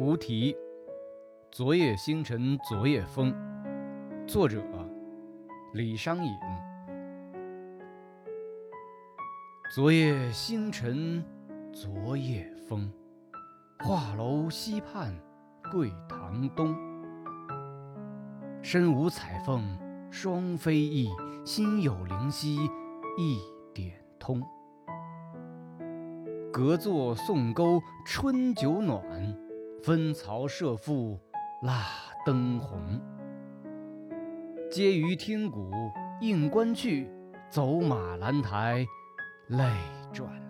无题。昨夜星辰昨夜风。作者：李商隐。昨夜星辰昨夜风，画楼西畔桂堂东。身无彩凤双飞翼，心有灵犀一点通。隔座送钩春酒暖，分曹射覆蜡灯红。皆于听鼓应官去，走马兰台泪转。